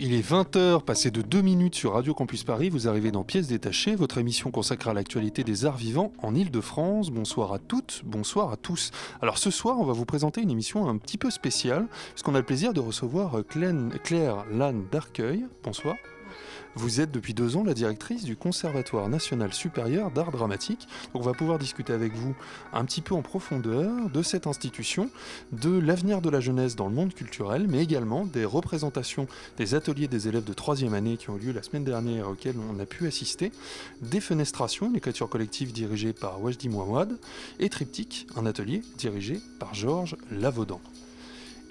Il est 20h, passé de 2 minutes sur Radio Campus Paris, vous arrivez dans Pièces détachées, votre émission consacrée à l'actualité des arts vivants en Ile-de-France. Bonsoir à toutes, bonsoir à tous. Alors ce soir, on va vous présenter une émission un petit peu spéciale, puisqu'on a le plaisir de recevoir Claire, Claire Lannes d'Arcueil. Bonsoir. Vous êtes depuis deux ans la directrice du Conservatoire national supérieur d'art dramatique. On va pouvoir discuter avec vous un petit peu en profondeur de cette institution, de l'avenir de la jeunesse dans le monde culturel, mais également des représentations des ateliers des élèves de troisième année qui ont eu lieu la semaine dernière auxquels on a pu assister, des fenestrations, une écriture collective dirigée par Wajdi Mouawad, et Triptyque, un atelier dirigé par Georges Lavaudan.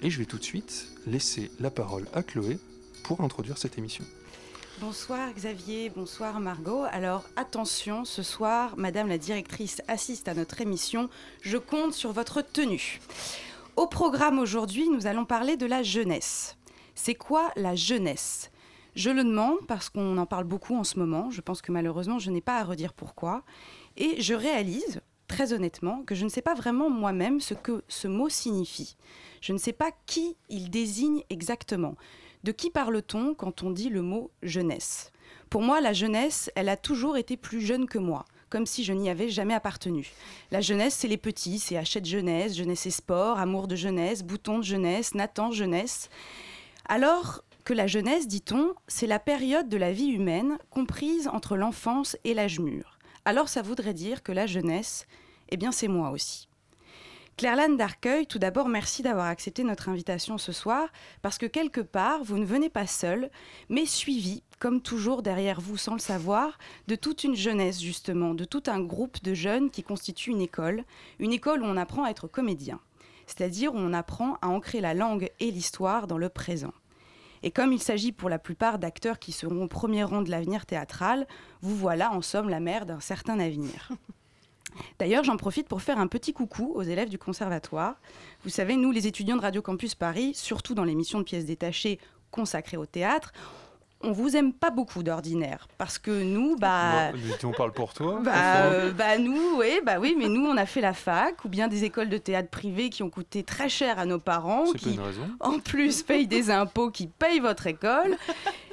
Et je vais tout de suite laisser la parole à Chloé pour introduire cette émission. Bonsoir Xavier, bonsoir Margot. Alors attention, ce soir, Madame la directrice assiste à notre émission. Je compte sur votre tenue. Au programme aujourd'hui, nous allons parler de la jeunesse. C'est quoi la jeunesse? Je le demande parce qu'on en parle beaucoup en ce moment. Je pense que malheureusement, je n'ai pas à redire pourquoi. Et je réalise, très honnêtement, que je ne sais pas vraiment moi-même ce que ce mot signifie. Je ne sais pas qui il désigne exactement. De qui parle-t-on quand on dit le mot jeunesse? Pour moi, la jeunesse, elle a toujours été plus jeune que moi, comme si je n'y avais jamais appartenu. La jeunesse, c'est les petits, c'est Hachette jeunesse, jeunesse et sport, amour de jeunesse, bouton de jeunesse, Nathan jeunesse. Alors que la jeunesse, dit-on, c'est la période de la vie humaine comprise entre l'enfance et l'âge mûr. Alors ça voudrait dire que la jeunesse, eh bien c'est moi aussi. Claire-Lane d'Arcueil, tout d'abord, merci d'avoir accepté notre invitation ce soir, parce que quelque part, vous ne venez pas seul, mais suivi, comme toujours derrière vous sans le savoir, de toute une jeunesse, justement, de tout un groupe de jeunes qui constitue une école, une école où on apprend à être comédien, c'est-à-dire où on apprend à ancrer la langue et l'histoire dans le présent. Et comme il s'agit pour la plupart d'acteurs qui seront au premier rang de l'avenir théâtral, vous voilà en somme la mère d'un certain avenir. D'ailleurs, j'en profite pour faire un petit coucou aux élèves du conservatoire. Vous savez, nous, les étudiants de Radio Campus Paris, surtout dans l'émission de pièces détachées consacrée au théâtre, on vous aime pas beaucoup d'ordinaire parce que nous, bah, on parle pour toi. bah, euh, bah, nous, oui, bah oui, mais nous, on a fait la fac ou bien des écoles de théâtre privées qui ont coûté très cher à nos parents, qui une raison. en plus payent des impôts qui payent votre école.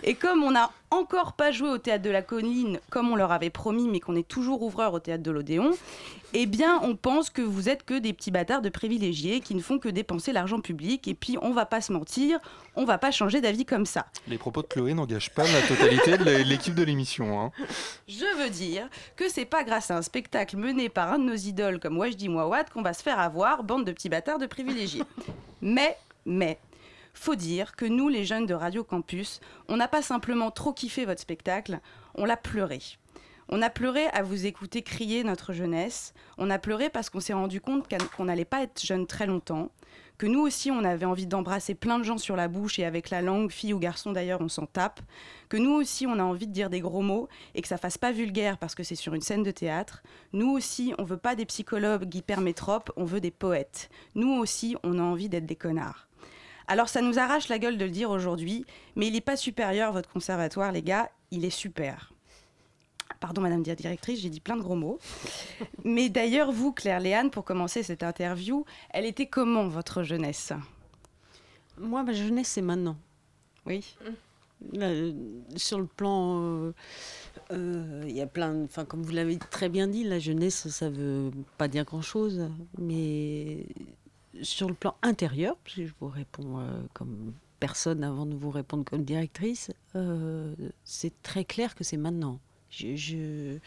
Et comme on n'a encore pas joué au théâtre de la colline comme on leur avait promis, mais qu'on est toujours ouvreur au théâtre de l'Odéon, eh bien, on pense que vous êtes que des petits bâtards de privilégiés qui ne font que dépenser l'argent public. Et puis, on va pas se mentir, on va pas changer d'avis comme ça. Les propos de Chloé n'engagent pas la totalité de l'équipe de l'émission. hein. Je veux dire que c'est pas grâce à un spectacle mené par un de nos idoles comme Wajdi Mouawad qu'on va se faire avoir, bande de petits bâtards de privilégiés. mais, mais, faut dire que nous, les jeunes de Radio Campus, on n'a pas simplement trop kiffé votre spectacle, on l'a pleuré. On a pleuré à vous écouter crier notre jeunesse. On a pleuré parce qu'on s'est rendu compte qu'on n'allait pas être jeune très longtemps. Que nous aussi, on avait envie d'embrasser plein de gens sur la bouche et avec la langue, fille ou garçon d'ailleurs, on s'en tape. Que nous aussi, on a envie de dire des gros mots et que ça fasse pas vulgaire parce que c'est sur une scène de théâtre. Nous aussi, on veut pas des psychologues hypermétropes, on veut des poètes. Nous aussi, on a envie d'être des connards. Alors ça nous arrache la gueule de le dire aujourd'hui, mais il n'est pas supérieur votre conservatoire, les gars, il est super. Pardon, Madame la directrice, j'ai dit plein de gros mots. Mais d'ailleurs, vous, Claire Léane, pour commencer cette interview, elle était comment votre jeunesse? Moi, ma jeunesse, c'est maintenant. Oui. Euh, sur le plan, euh, euh, il y a plein, enfin comme vous l'avez très bien dit, la jeunesse, ça veut pas dire grand-chose, mais sur le plan intérieur, parce que je vous réponds euh, comme personne avant de vous répondre comme directrice, euh, c'est très clair que c'est maintenant. Je, je,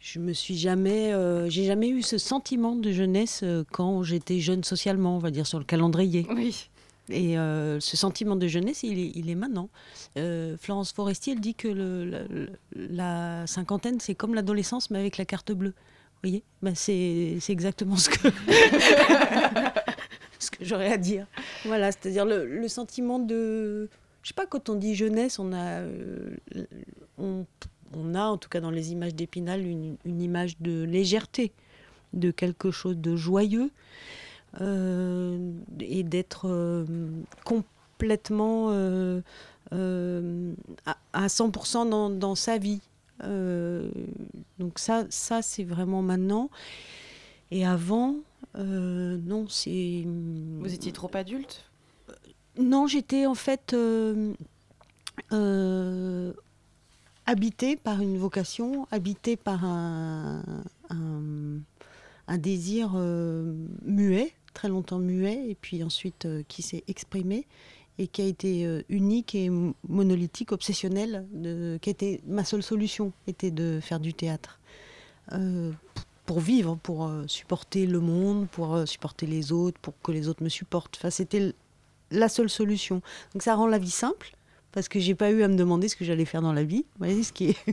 je me suis jamais, euh, j'ai jamais eu ce sentiment de jeunesse quand j'étais jeune socialement, on va dire sur le calendrier. Oui. Et euh, ce sentiment de jeunesse, il est, il est maintenant. Euh, Florence Forestier, elle dit que le- la, la cinquantaine, c'est comme l'adolescence, mais avec la carte bleue. Voyez ben c'est, c'est exactement ce que, ce que j'aurais à dire. Voilà, c'est-à-dire le, le sentiment de... Je sais pas, quand on dit jeunesse, on a, euh, on a, en tout cas dans les images d'Épinal, une, une image de légèreté, de quelque chose de joyeux, euh, et d'être euh, complètement à, à 100% dans, dans sa vie. Euh, donc ça, ça c'est vraiment maintenant. Et avant, euh, non, c'est... Vous étiez trop adulte? Non, j'étais en fait euh, euh, habitée par une vocation, habitée par un, un, un désir euh, muet, très longtemps muet, et puis ensuite euh, qui s'est exprimé et qui a été euh, unique et monolithique, obsessionnel, de, qui était ma seule solution, était de faire du théâtre. Euh, pour vivre, pour euh, supporter le monde, pour supporter les autres, pour que les autres me supportent. Enfin, c'était la seule solution. Donc ça rend la vie simple parce que j'ai pas eu à me demander ce que j'allais faire dans la vie. Vous voyez ce qui.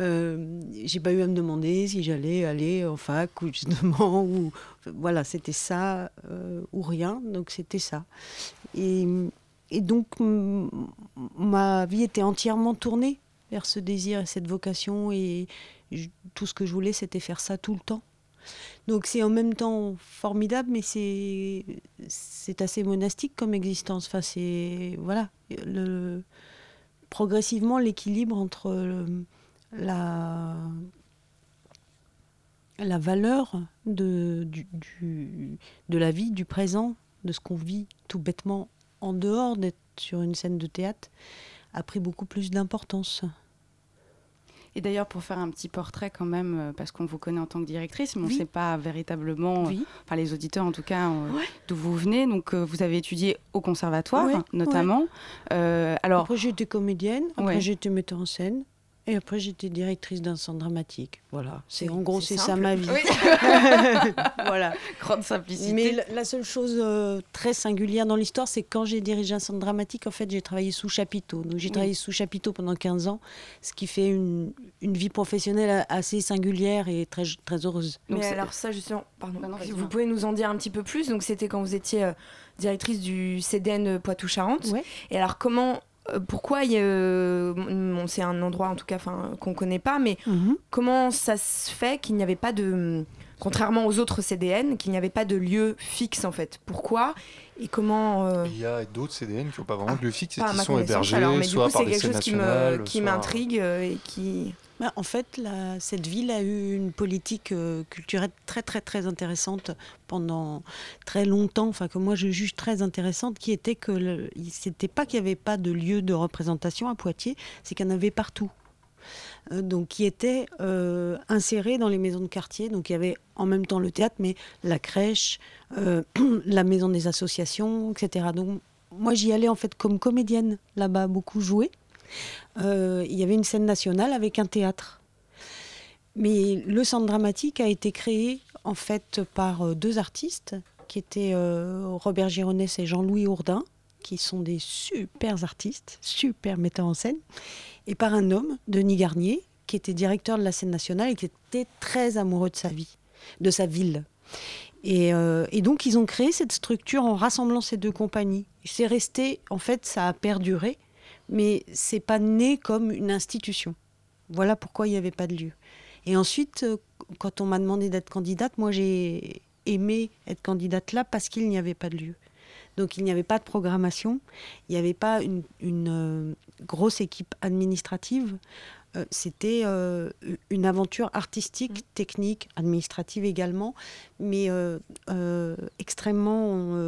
Euh, j'ai pas eu à me demander si j'allais aller en fac ou justement ou voilà c'était ça euh, ou rien donc c'était ça et, et donc ma vie était entièrement tournée vers ce désir et cette vocation et tout ce que je voulais c'était faire ça tout le temps donc c'est en même temps formidable mais c'est assez monastique comme existence voilà progressivement l'équilibre entre le- la valeur de la vie, du présent, de ce qu'on vit tout bêtement en dehors d'être sur une scène de théâtre, a pris beaucoup plus d'importance. Et d'ailleurs, pour faire un petit portrait quand même, euh, parce qu'on vous connaît en tant que directrice, mais on ne Oui. sait pas véritablement, Oui. enfin les auditeurs en tout cas, euh, Ouais. d'où vous venez. Donc euh, vous avez étudié au conservatoire Ouais, notamment. Euh, alors, Après, j'étais comédienne, après, j'étais metteur en scène, et après, j'étais directrice d'un centre dramatique. Voilà. C'est en gros, c'est c'est ça ma vie. Oui. voilà. grande simplicité. Mais la, la seule chose euh, très singulière dans l'histoire, c'est que quand j'ai dirigé un centre dramatique, en fait, j'ai travaillé sous chapiteau. Donc, j'ai Oui. travaillé sous chapiteau pendant 15 ans, ce qui fait une, une vie professionnelle a- assez singulière et très, très heureuse. Donc Mais alors ça justement, pardon, Non, non, vas-y, vous pouvez nous en dire un petit peu plus. Donc c'était quand vous étiez euh, directrice du CDN Poitou-Charentes. Ouais. Et alors comment, pourquoi il y a, euh, bon, c'est un endroit en tout cas, enfin qu'on connaît pas, mais comment ça se fait qu'il n'y avait pas de, contrairement aux autres CDN, qu'il n'y avait pas de lieu fixe en fait? Pourquoi? Et comment euh, Il y a d'autres CDN qui n'ont pas vraiment de lieu fixe et qui sont hébergés alors, mais du soit coup par c'est des quelque chose qui me nationales, qui soit- m'intrigue euh, et qui Bah, en fait, cette ville a eu une politique euh, culturelle très très très intéressante pendant très longtemps, enfin que moi je juge très intéressante, qui était que le- c'était pas qu'il n'y avait pas de lieu de représentation à Poitiers, c'est qu'il y en avait partout. Euh, donc qui étaient euh, insérés dans les maisons de quartier. Donc il y avait en même temps le théâtre, mais la crèche, euh, la maison des associations, etc. Donc moi j'y allais en fait comme comédienne là-bas, beaucoup jouer. Euh, il y avait une scène nationale avec un théâtre. Mais le centre dramatique a été créé en fait par euh, deux artistes qui étaient euh, Robert Gironès et Jean-Louis Ourdin, qui sont des super artistes, super metteurs en scène, et par un homme, Denis Garnier, qui était directeur de la scène nationale et qui était très amoureux de sa vie, de sa ville. Et, et donc ils ont créé cette structure en rassemblant ces deux compagnies. C'est resté, en fait, ça a perduré, mais c'est pas né comme une institution. Voilà pourquoi il n'y avait pas de lieu. Et ensuite, euh, quand on m'a demandé d'être candidate, moi j'ai aimé être candidate là parce qu'il n'y avait pas de lieu. Donc il n'y avait pas de programmation, il n'y avait pas une, une, euh, grosse équipe administrative. Euh, C'était euh, une aventure artistique, technique, administrative également, mais extrêmement,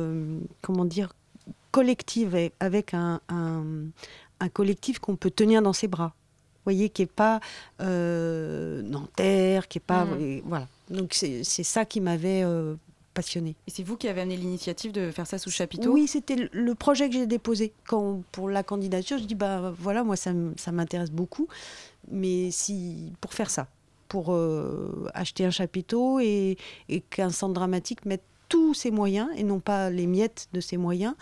comment dire, collective, et avec un, un, un collectif qu'on peut tenir dans ses bras. Vous voyez, qui n'est pas euh, Nanterre, qui n'est pas. Et voilà. Donc c'est ça qui m'avait euh, passionnée. Et c'est vous qui avez amené l'initiative de faire ça sous chapiteau? Oui, c'était le- projet que j'ai déposé. Quand, pour la candidature, je dis bah voilà, moi ça, m'intéresse beaucoup, mais si pour faire ça, pour euh, acheter un chapiteau et, et qu'un centre dramatique mette tous ses moyens et non pas les miettes de ses moyens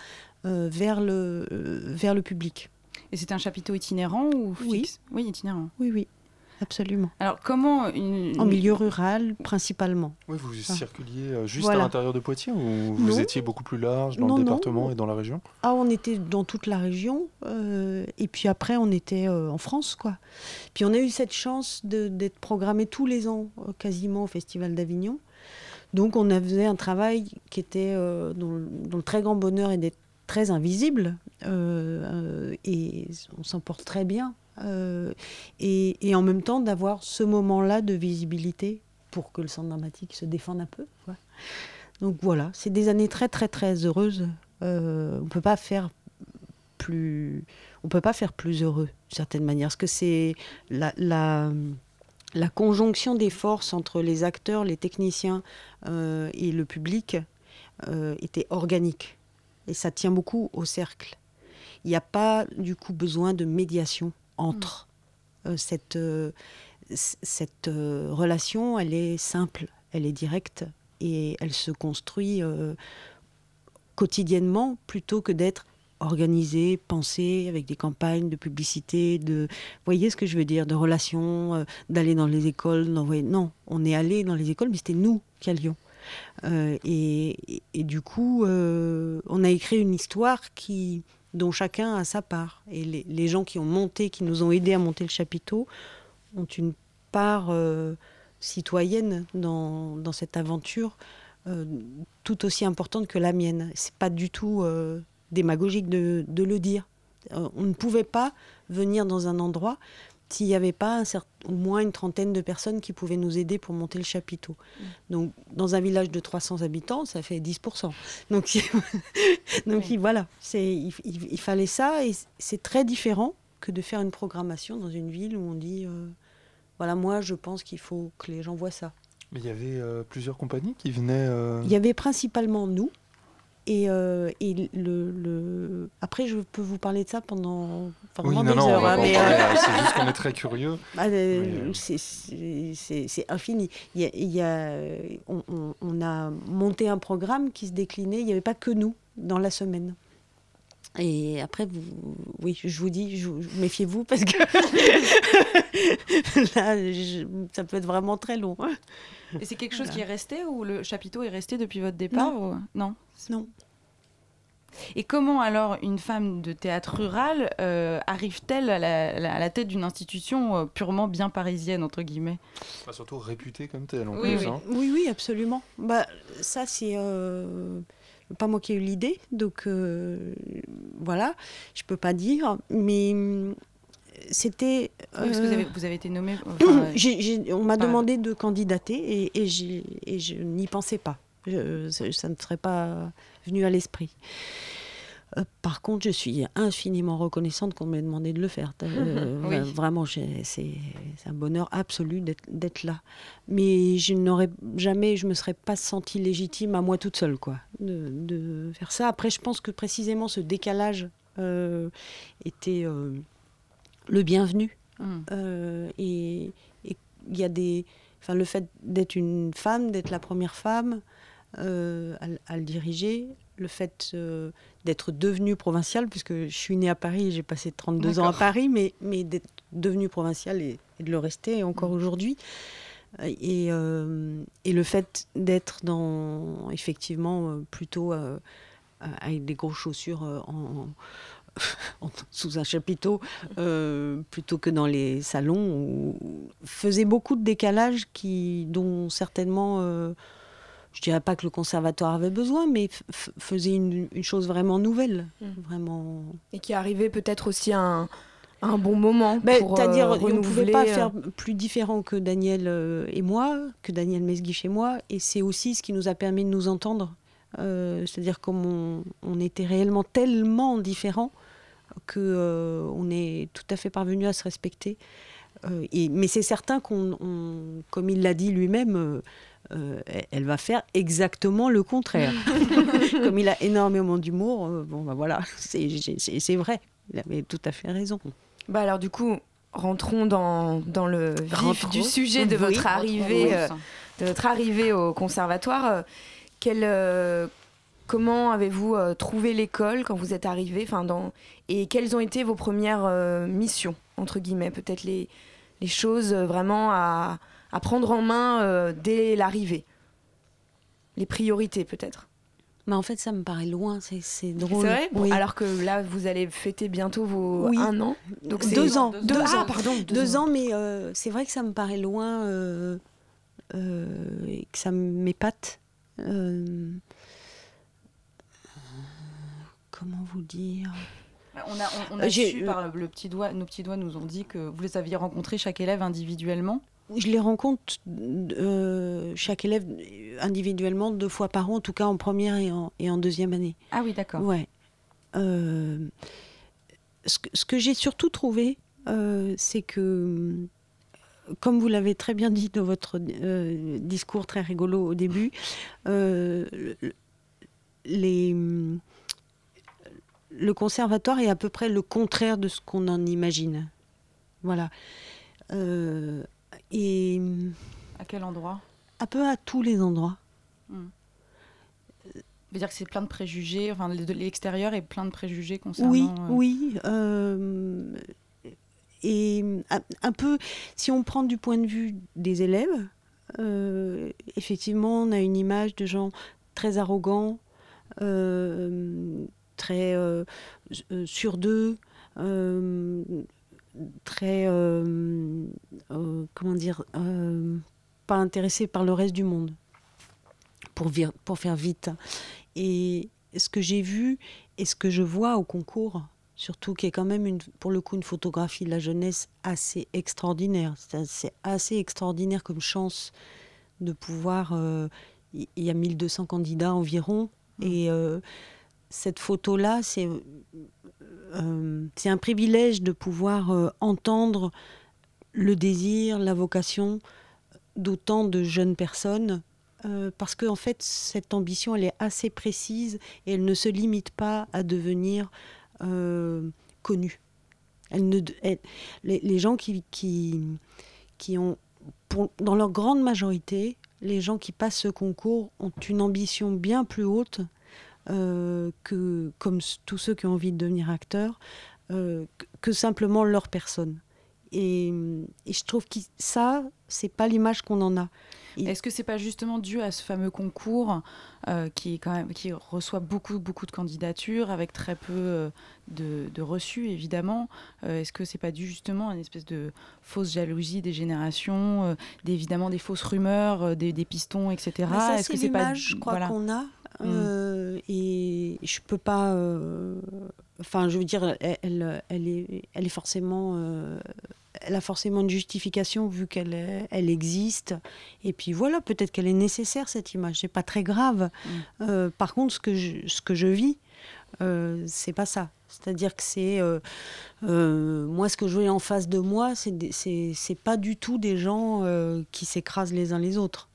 euh, vers le vers le public. Et c'était un chapiteau itinérant ou fixe? Oui, itinérant. Oui, oui. absolument. Alors comment une... En milieu rural, principalement. Oui, vous Ah. circuliez euh, juste Voilà. à l'intérieur de Poitiers ou vous Non. étiez beaucoup plus large dans Non, le non. département et dans la région? Ah, on était dans toute la région, euh, et puis après, on était euh, en France, quoi. Puis on a eu cette chance d'être programmé tous les ans, euh, quasiment, au Festival d'Avignon. Donc on a fait un travail qui était euh, dont, le- dont le très grand bonheur est d'être très invisible, euh, et on s'en porte très bien. euh, et, en même temps d'avoir ce moment-là de visibilité pour que le centre dramatique se défende un peu. Donc voilà, c'est des années très très très heureuses. Euh, on peut pas faire plus, peut pas faire plus heureux d'une certaine manière, parce que c'est la, conjonction des forces entre les acteurs, les techniciens et le public était organique, et ça tient beaucoup au cercle. Il n'y a pas du coup besoin de médiation entre euh, cette euh, cette euh, relation, elle est simple, elle est directe et elle se construit quotidiennement plutôt que d'être organisée, pensée avec des campagnes de publicité, de, vous voyez ce que je veux dire, de relations, d'aller dans les écoles, d'envoyer. Non, on est allé dans les écoles, mais c'était nous qui allions. Euh, et, du coup, euh, on a écrit une histoire qui, dont chacun a sa part. Et les, gens qui ont monté, qui nous ont aidés à monter le chapiteau, ont une part euh, citoyenne dans, cette aventure tout aussi importante que la mienne. C'est pas du tout démagogique de, le dire. On ne pouvait pas venir dans un endroit s'il n'y avait pas un certain- au moins une trentaine de personnes qui pouvaient nous aider pour monter le chapiteau. Donc, dans un village de 300 habitants, ça fait 10%. Donc, donc il- voilà, c'est, il, il- il fallait ça et c'est très différent que de faire une programmation dans une ville où on dit euh, voilà, moi je pense qu'il faut que les gens voient ça. Mais il y avait euh, plusieurs compagnies qui venaient. euh, Il y avait principalement nous. Et, euh, et le, le- Après, je peux vous parler de ça pendant enfin, Oui, vraiment non, des non, heures. hein, euh, c'est juste qu'on est très curieux. ah, euh, c'est- infini. Il y a, il y a- on, on- on a monté un programme qui se déclinait. Il n'y avait pas que nous dans la semaine. Et après, vous, oui, je vous dis, je- méfiez-vous parce que là, je- ça peut être vraiment très long. Et c'est quelque chose qui est resté ou le chapiteau est resté depuis votre départ ou- Non? Non. Et comment alors une femme de théâtre rural euh, arrive-t-elle à la, la- à la tête d'une institution euh, purement bien parisienne, entre guillemets? Bah, surtout réputée comme telle en Oui, plus. oui. hein. Oui, oui, absolument. Bah, ça, c'est euh, pas moi qui ai eu l'idée, donc euh, voilà, je peux pas dire, mais hum, c'était. Oui, Parce que vous euh, avez, vous avez été enfin, euh, j'ai- on m'a demandé de candidater et, et j'ai- et je n'y pensais pas. Je- ça, ça ne serait pas venu à l'esprit. Euh, par contre, je suis infiniment reconnaissante qu'on m'ait demandé de le faire. Euh, Oui. Vraiment, c'est un bonheur absolu d'être là. Mais je n'aurais jamais, je me serais pas sentie légitime à moi toute seule, quoi, de, de faire ça. Après, je pense que précisément ce décalage euh, était le bienvenu. hum. Et il y a des enfin le fait d'être une femme d'être la première femme euh, à le diriger le fait euh, d'être devenue provinciale puisque je suis née à Paris et j'ai passé 32 ans à. Paris mais mais d'être devenue provinciale et, et de le rester encore aujourd'hui et, euh, et le fait d'être dans effectivement euh, plutôt euh, avec des grosses chaussures euh, en, en- sous un chapiteau euh, plutôt que dans les salons faisait beaucoup de décalage qui dont certainement euh, je dirais pas que le conservatoire avait besoin mais faisait une, une chose vraiment nouvelle Mm. vraiment Et qui arrivait peut-être aussi à un, un bon moment. ben, C'est-à-dire, euh, on ne pouvait pas euh, faire plus différent que Daniel euh, et moi, que Daniel Mesguich et moi, et c'est aussi ce qui nous a permis de nous entendre. Euh, C'est-à-dire comme on, on était réellement tellement différents que euh, on est tout à fait parvenu à se respecter. Euh, et, mais c'est certain qu'on, on- comme il l'a dit lui-même, euh, elle- va faire exactement le contraire. comme il a énormément d'humour, euh, bon ben voilà, c'est, vrai. Il avait tout à fait raison. Bah alors du coup, rentrons dans, dans le vif Rentrons. du sujet de Oui. votre arrivée, euh, de votre arrivée au conservatoire. Quel, comment avez-vous trouvé l'école quand vous êtes arrivé enfin, dans, Et quelles ont été vos premières missions, entre guillemets? Peut-être les, les choses vraiment à, à prendre en main euh, dès l'arrivée Les priorités peut-être Mais en fait, ça me paraît loin, c'est c'est drôle. C'est vrai Bon, Oui. Alors que là, vous allez fêter bientôt vos Oui. un an. Donc c'est- deux ans. Deux, Deux ah, ans. pardon. Deux, ans, mais euh, c'est vrai que ça me paraît loin euh, euh, et que ça m'épate. Euh, comment vous dire? On a, on, on a su par le petit doigt, nos petits doigts nous ont dit que vous les aviez rencontrés chaque élève individuellement. Je les rencontre euh, chaque élève individuellement deux fois par an, en tout cas en première et en, et en deuxième année. Ah oui, d'accord. Ouais. Euh, ce que, j'ai surtout trouvé, euh, c'est que, comme vous l'avez très bien dit dans votre discours très rigolo au début, le- les, le conservatoire est à peu près le contraire de ce qu'on en imagine. Voilà. Euh, et À quel endroit un peu à tous les endroits. Ça veut dire que c'est plein de préjugés, enfin de l'extérieur est plein de préjugés concernant. Oui, euh, oui. euh, et un, peu, si on prend du point de vue des élèves, euh, effectivement, on a une image de gens très arrogants, très sûrs d'eux, très, comment dire, euh, pas intéressés par le reste du monde, pour, vir- pour faire vite. Et ce que j'ai vu et ce que je vois au concours, surtout qui est quand même une, pour le coup une photographie de la jeunesse assez extraordinaire. C'est assez, extraordinaire comme chance de pouvoir. euh, Il y, a 1200 candidats environ. Et euh, cette photo-là, c'est euh, c'est un privilège de pouvoir entendre le désir, la vocation d'autant de jeunes personnes. euh, parce qu'en en fait, cette ambition, elle est assez précise et elle ne se limite pas à devenir euh, connue. Les, gens qui, qui, qui ont, dans leur grande majorité, les gens qui passent ce concours ont une ambition bien plus haute euh, que, comme tous ceux qui ont envie de devenir acteurs, que simplement leur personne. Et, et je trouve que ça, c'est pas l'image qu'on en a. Est-ce que c'est pas justement dû à ce fameux concours euh, qui quand même qui reçoit beaucoup beaucoup de candidatures avec très peu euh, de, de reçus évidemment Euh, Est-ce que c'est pas dû justement à une espèce de fausse jalousie des générations, des- évidemment des fausses rumeurs, des, des pistons, etc. Est-ce que c'est pas l'image, je crois, voilà. qu'on a. Mm. euh, et je peux pas. euh, Enfin, je veux dire, elle, elle, est, elle est forcément. euh, elle a forcément une justification vu qu'elle elle existe. Et puis voilà, peut-être qu'elle est nécessaire cette image. C'est pas très grave. Mm. Euh, par contre, ce que je, ce que je vis, euh, c'est pas ça. C'est-à-dire que c'est euh, moi ce que je vois en face de moi, c'est c'est c'est pas du tout des gens qui s'écrasent les uns les autres.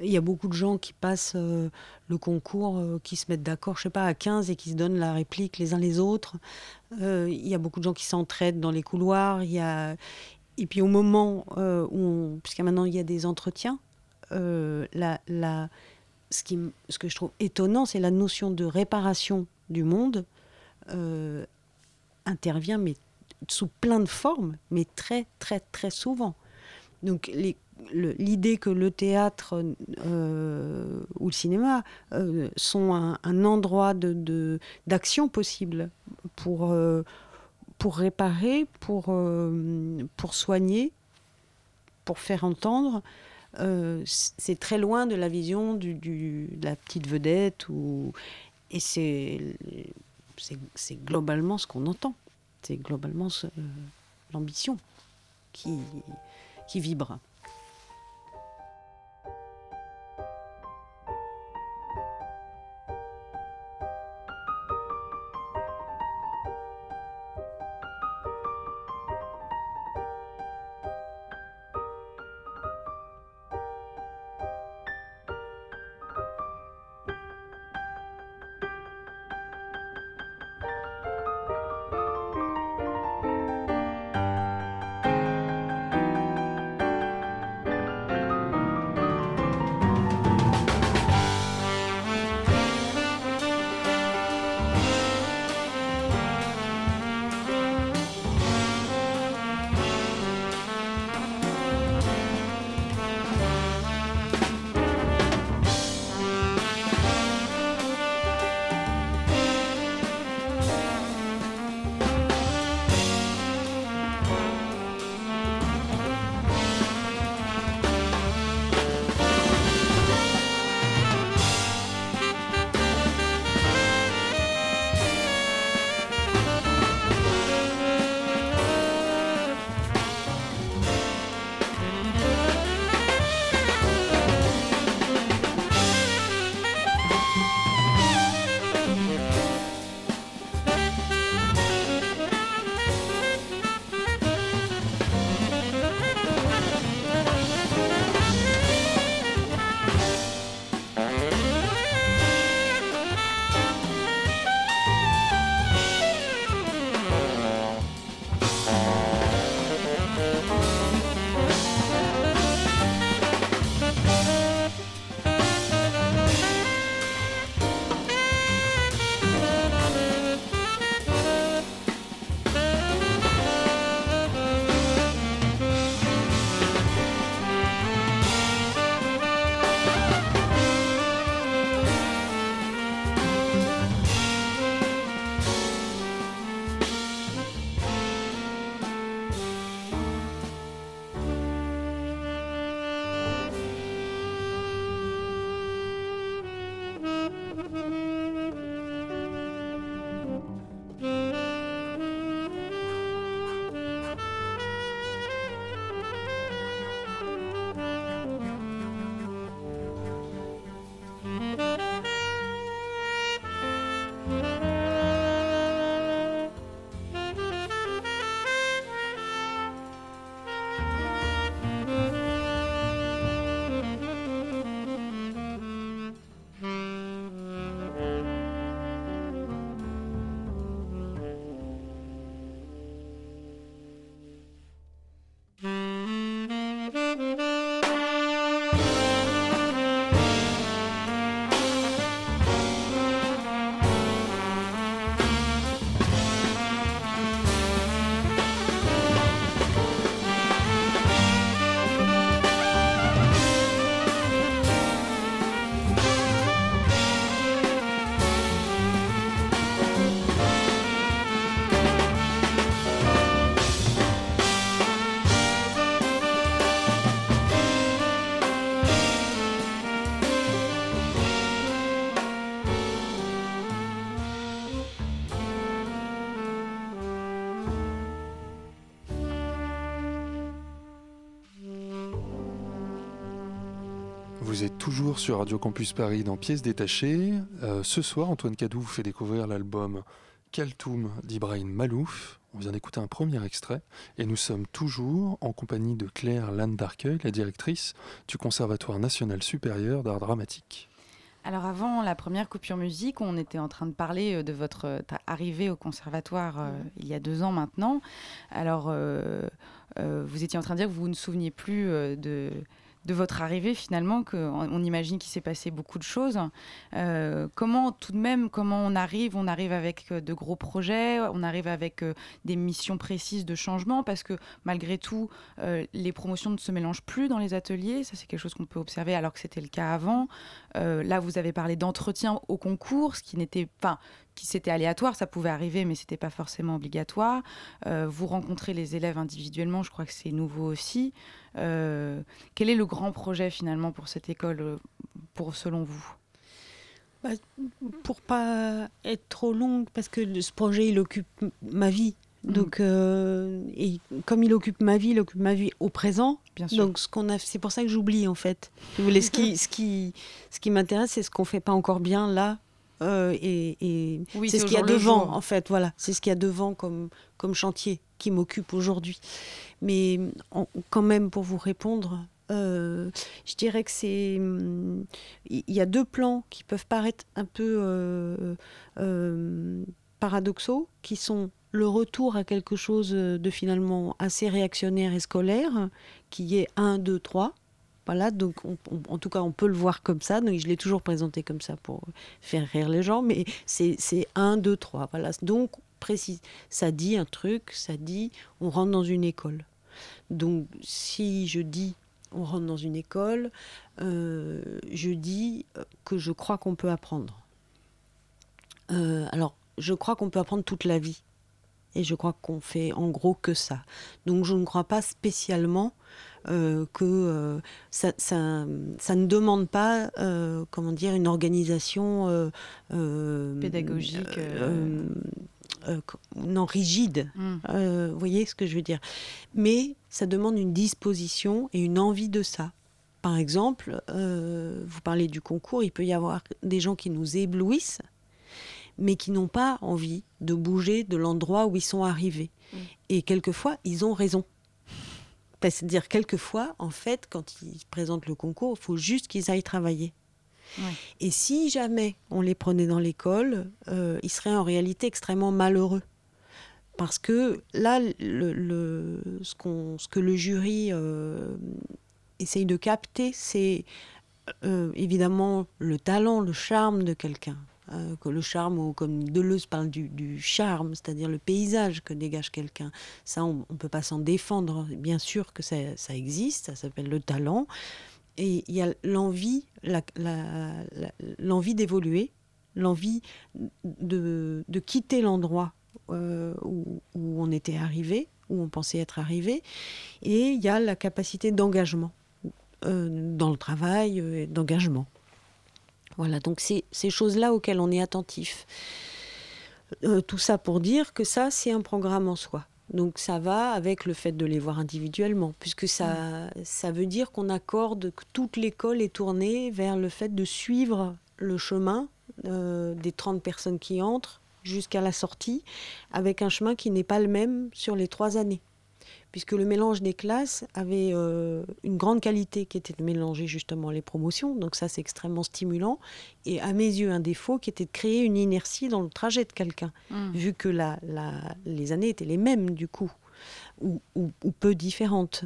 Il y a beaucoup de gens qui passent euh, le concours, euh, qui se mettent d'accord, je sais pas, à 15 et qui se donnent la réplique les uns les autres. Euh, il y a beaucoup de gens qui s'entraident dans les couloirs. Il y a... Et puis au moment où, on... puisqu'à maintenant il y a des entretiens, la, la... Ce, qui, ce que je trouve étonnant, c'est la notion de réparation du monde intervient mais sous plein de formes, mais très très très souvent. Donc les- le- l'idée que le théâtre euh, ou le cinéma euh, sont un, endroit de- de- d'action possible pour, euh, pour réparer, pour, pour soigner, pour faire entendre, c'est très loin de la vision du, de la petite vedette. Ou, et c'est globalement ce qu'on entend. C'est globalement l'ambition qui, qui vibre. Toujours sur Radio Campus Paris dans Pièces détachées. Euh, ce soir, Antoine Cadou vous fait découvrir l'album Kaltoum d'Ibrahim Malouf. On vient d'écouter un premier extrait et nous sommes toujours en compagnie de Claire Landarcueil, la directrice du Conservatoire national supérieur d'art dramatique. Alors avant la première coupure musique, on était en train de parler euh, de votre arrivée au conservatoire euh, il y a deux ans maintenant. Alors vous étiez en train de dire que vous ne souveniez plus de de votre arrivée finalement, qu'on on imagine qu'il s'est passé beaucoup de choses. Euh, comment tout de même, comment on arrive? On arrive avec euh, de gros projets, on arrive avec euh, des missions précises de changement, parce que malgré tout, les promotions ne se mélangent plus dans les ateliers. Ça, c'est quelque chose qu'on peut observer alors que c'était le cas avant. là, vous avez parlé d'entretien au concours, ce qui n'était pas qui c'était aléatoire, ça pouvait arriver, mais c'était pas forcément obligatoire. vous rencontrez les élèves individuellement, je crois que c'est nouveau aussi. Euh, quel est le grand projet finalement pour cette école, euh, pour selon vous? Bah, Pour pas être trop longue, parce que ce projet il occupe ma vie. Mm. Donc, euh, et comme il occupe ma vie, il occupe ma vie au présent. Bien sûr. Donc, ce qu'on a, c'est pour ça que j'oublie en fait. ce qui, ce qui, ce qui m'intéresse, c'est ce qu'on fait pas encore bien là. Et, c'est ce qu'il y a devant, en fait. Voilà, c'est ce qu'il y a devant comme, comme chantier qui m'occupe aujourd'hui. Mais quand même, pour vous répondre, euh, je dirais que c'est. Hum, il y a deux plans qui peuvent paraître un peu euh, euh, paradoxaux, qui sont le retour à quelque chose de finalement assez réactionnaire et scolaire, qui est 1, 2, 3. Voilà, donc en tout cas, on peut le voir comme ça. Donc je l'ai toujours présenté comme ça pour faire rire les gens, mais c'est 1, 2, 3. Voilà. Donc précise. Ça dit un truc, ça dit on rentre dans une école. Donc si je dis on rentre dans une école, euh, je dis que je crois qu'on peut apprendre. Euh, alors, je crois qu'on peut apprendre toute la vie. Et je crois qu'on fait en gros que ça. Donc je ne crois pas spécialement euh, que ça, ça, ne demande pas, comment dire, une organisation pédagogique euh, non rigide. Mm. Euh, vous voyez ce que je veux dire Mais ça demande une disposition et une envie de ça. Par exemple, euh, vous parlez du concours, il peut y avoir des gens qui nous éblouissent, mais qui n'ont pas envie de bouger de l'endroit où ils sont arrivés. Mm. Et quelquefois, ils ont raison. C'est-à-dire, quelquefois, en fait, quand ils présentent le concours, il faut juste qu'ils aillent travailler. Et si jamais on les prenait dans l'école, euh, ils seraient en réalité extrêmement malheureux. Parce que là, le, ce, ce, que le jury euh, essaye de capter, c'est euh, évidemment le talent, le charme de quelqu'un. Que le charme, ou comme Deleuze parle du, charme, c'est-à-dire le paysage que dégage quelqu'un. Ça, on ne peut pas s'en défendre. Bien sûr que ça, ça existe, ça s'appelle le talent. Et il y a l'envie, l'envie d'évoluer, l'envie de, quitter l'endroit euh, où, on était arrivé, où on pensait être arrivé. Et il y a la capacité d'engagement euh, dans le travail, euh, d'engagement. Voilà, donc c'est ces choses-là auxquelles on est attentif. tout ça pour dire que ça, c'est un programme en soi. Donc ça va avec le fait de les voir individuellement, puisque ça, ça veut dire qu'on accorde que toute l'école est tournée vers le fait de suivre le chemin euh, des 30 personnes qui entrent jusqu'à la sortie, avec un chemin qui n'est pas le même sur les trois années puisque le mélange des classes avait euh, une grande qualité qui était de mélanger justement les promotions, donc ça c'est extrêmement stimulant, et à mes yeux un défaut qui était de créer une inertie dans le trajet de quelqu'un, mmh. vu que la, les années étaient les mêmes du coup. Ou, peu différentes.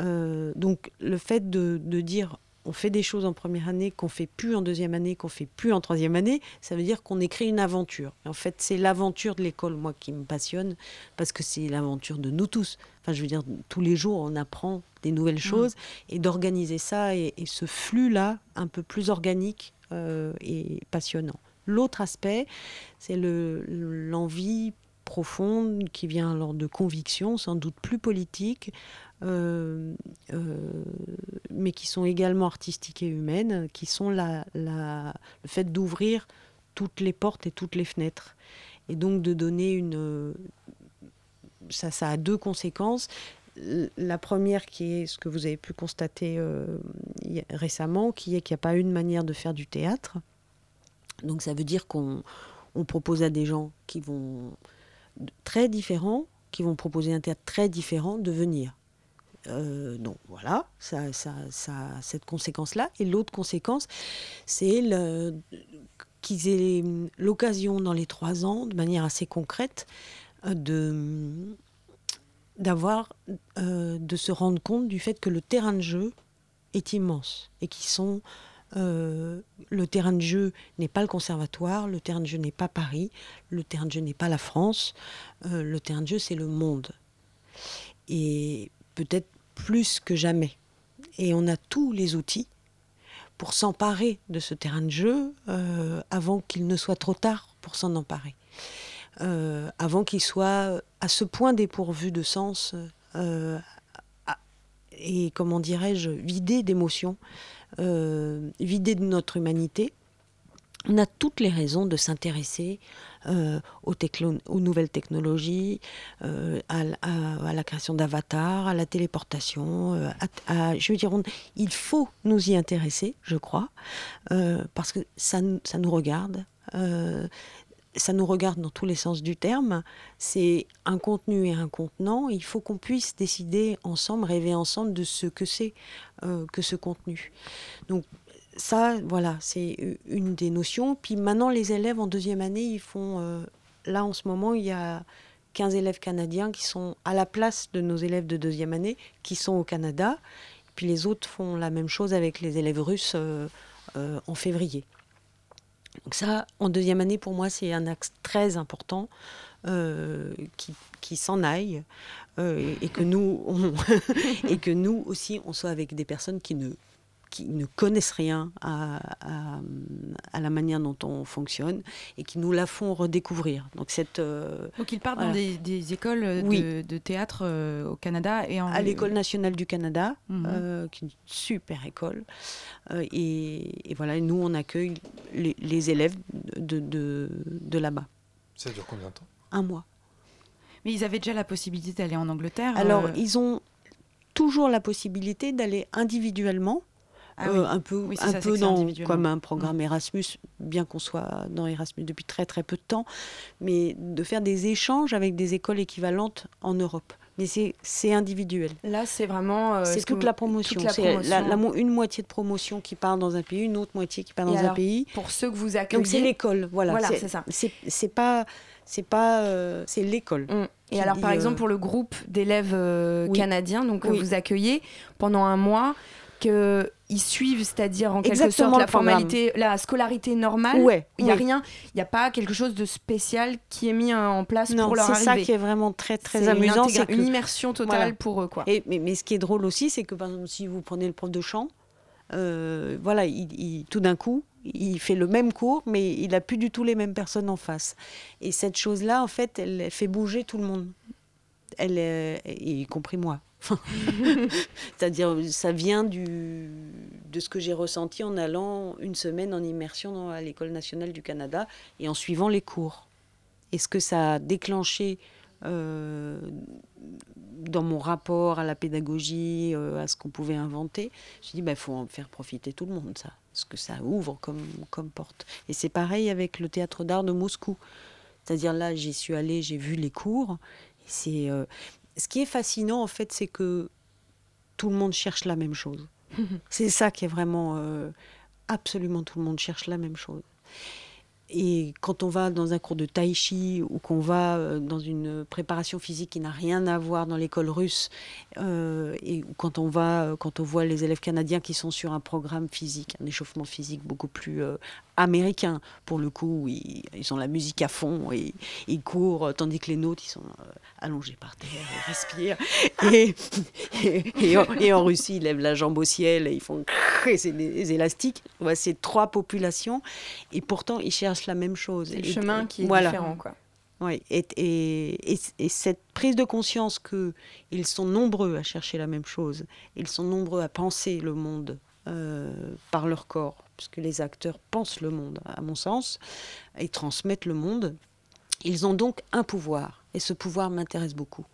Euh, donc le fait de, de dire on fait des choses en première année qu'on fait plus en deuxième année, qu'on fait plus en troisième année, ça veut dire qu'on écrit une aventure. en fait, c'est l'aventure de l'école, moi, qui me passionne, parce que c'est l'aventure de nous tous. Enfin, je veux dire, tous les jours, on apprend des nouvelles mmh. choses, et d'organiser ça et, ce flux-là, un peu plus organique euh, et passionnant. L'autre aspect, c'est l'envie profonde qui vient alors de convictions, sans doute plus politiques, euh, euh, mais qui sont également artistiques et humaines, qui sont la, le fait d'ouvrir toutes les portes et toutes les fenêtres. Et donc de donner une... Ça, ça a deux conséquences. la première qui est ce que vous avez pu constater récemment, qui est qu'il n'y a pas une manière de faire du théâtre. Donc ça veut dire qu'on propose à des gens qui vont très différents, qui vont proposer un théâtre très différent de venir. Euh, donc voilà, ça, ça, cette conséquence-là. Et l'autre conséquence, c'est qu'ils aient l'occasion dans les trois ans, de manière assez concrète, euh, de d'avoir euh, de se rendre compte du fait que le terrain de jeu est immense et qui sont le terrain de jeu n'est pas le conservatoire, le terrain de jeu n'est pas Paris, le terrain de jeu n'est pas la France, le terrain de jeu c'est le monde. Et peut-être plus que jamais. Et on a tous les outils pour s'emparer de ce terrain de jeu euh, avant qu'il ne soit trop tard pour s'en emparer. Euh, avant qu'il soit à ce point dépourvu de sens euh, et, comment dirais-je, vidé d'émotions, vidé de notre humanité, on a toutes les raisons de s'intéresser euh, aux, nouvelles technologies, euh, à, la création d'avatars, à la téléportation. Euh, je veux dire, il faut nous y intéresser, je crois, parce que ça, ça nous regarde. Ça nous regarde dans tous les sens du terme. C'est un contenu et un contenant. Il faut qu'on puisse décider ensemble, rêver ensemble de ce que c'est que ce contenu. Donc, ça, voilà, c'est une des notions. Puis maintenant, les élèves en deuxième année, ils font. Euh, là, en ce moment, il y a 15 élèves canadiens qui sont à la place de nos élèves de deuxième année, qui sont au Canada. Puis les autres font la même chose avec les élèves russes euh, euh, en février. Donc ça, en deuxième année, pour moi, c'est un axe très important qui, qui s'en aille et, que nous, et que nous aussi, on soit avec des personnes qui ne qui ne connaissent rien à, à, la manière dont on fonctionne et qui nous la font redécouvrir. Donc, cette, euh, Donc ils partent dans des, des écoles de, de théâtre euh, au Canada et en... À l'École nationale du Canada, mhm. euh, qui est une super école. Et, et, voilà, nous, on accueille les, les élèves de, de, de là-bas. Ça dure combien de temps? Un mois. Mais ils avaient déjà la possibilité d'aller en Angleterre Alors, ils ont toujours la possibilité d'aller individuellement ah euh, un peu, un peu dans, comme un programme mm. Erasmus, bien qu'on soit dans Erasmus depuis très très peu de temps, mais de faire des échanges avec des écoles équivalentes en Europe. Mais c'est individuel. Là, c'est vraiment. Euh, c'est toute, la promotion. C'est une moitié de promotion qui part dans un pays, une autre moitié qui part dans un pays. Pour ceux que vous accueillez. Donc c'est l'école, voilà. voilà c'est ça. C'est pas. C'est pas. Euh, c'est l'école. Mm. Et alors, par exemple, pour le groupe d'élèves canadiens, donc vous accueillez pendant un mois, qu'ils suivent, c'est-à-dire en quelque sorte la formalité, la scolarité normale. Ouais, il n'y a rien, il n'y a pas quelque chose de spécial qui est mis en place pour leur arrivée. C'est ça qui est vraiment très très amusant, c'est une, immersion totale pour eux quoi. Et, mais, ce qui est drôle aussi, c'est que par exemple si vous prenez le prof de chant, euh, voilà, il, tout d'un coup, il fait le même cours, mais il n'a plus du tout les mêmes personnes en face. Et cette chose-là, en fait, elle fait bouger tout le monde, elle, y compris moi. C'est-à-dire, ça vient du, de ce que j'ai ressenti en allant une semaine en immersion à l'École nationale du Canada et en suivant les cours. Et ce que ça a déclenché euh, dans mon rapport à la pédagogie, euh, à ce qu'on pouvait inventer, je dit, il bah, faut en faire profiter tout le monde, ça. Ce que ça ouvre comme, comme porte. Et c'est pareil avec le théâtre d'art de Moscou. C'est-à-dire là, j'y suis allée, j'ai vu les cours. C'est, euh, ce qui est fascinant, en fait, c'est que tout le monde cherche la même chose. c'est ça qui est vraiment... Euh, absolument tout le monde cherche la même chose. Et quand on va dans un cours de tai chi ou qu'on va euh, dans une préparation physique qui n'a rien à voir dans l'école russe, euh, et quand on va, quand on voit les élèves canadiens qui sont sur un programme physique, un échauffement physique beaucoup plus américains, pour le coup, ils, ont la musique à fond et ils courent, tandis que les nôtres, ils sont euh, allongés par terre, ils respirent. Et, et, en, Russie, ils lèvent la jambe au ciel et ils font c'est des élastiques. Ouais, c'est trois populations et pourtant, ils cherchent la même chose. C'est le chemin qui est différent, quoi. Oui, et, et, et, cette prise de conscience qu'ils sont nombreux à chercher la même chose, ils sont nombreux à penser le monde euh, par leur corps, puisque les acteurs pensent le monde, à mon sens, et transmettent le monde. Ils ont donc un pouvoir, et ce pouvoir m'intéresse beaucoup.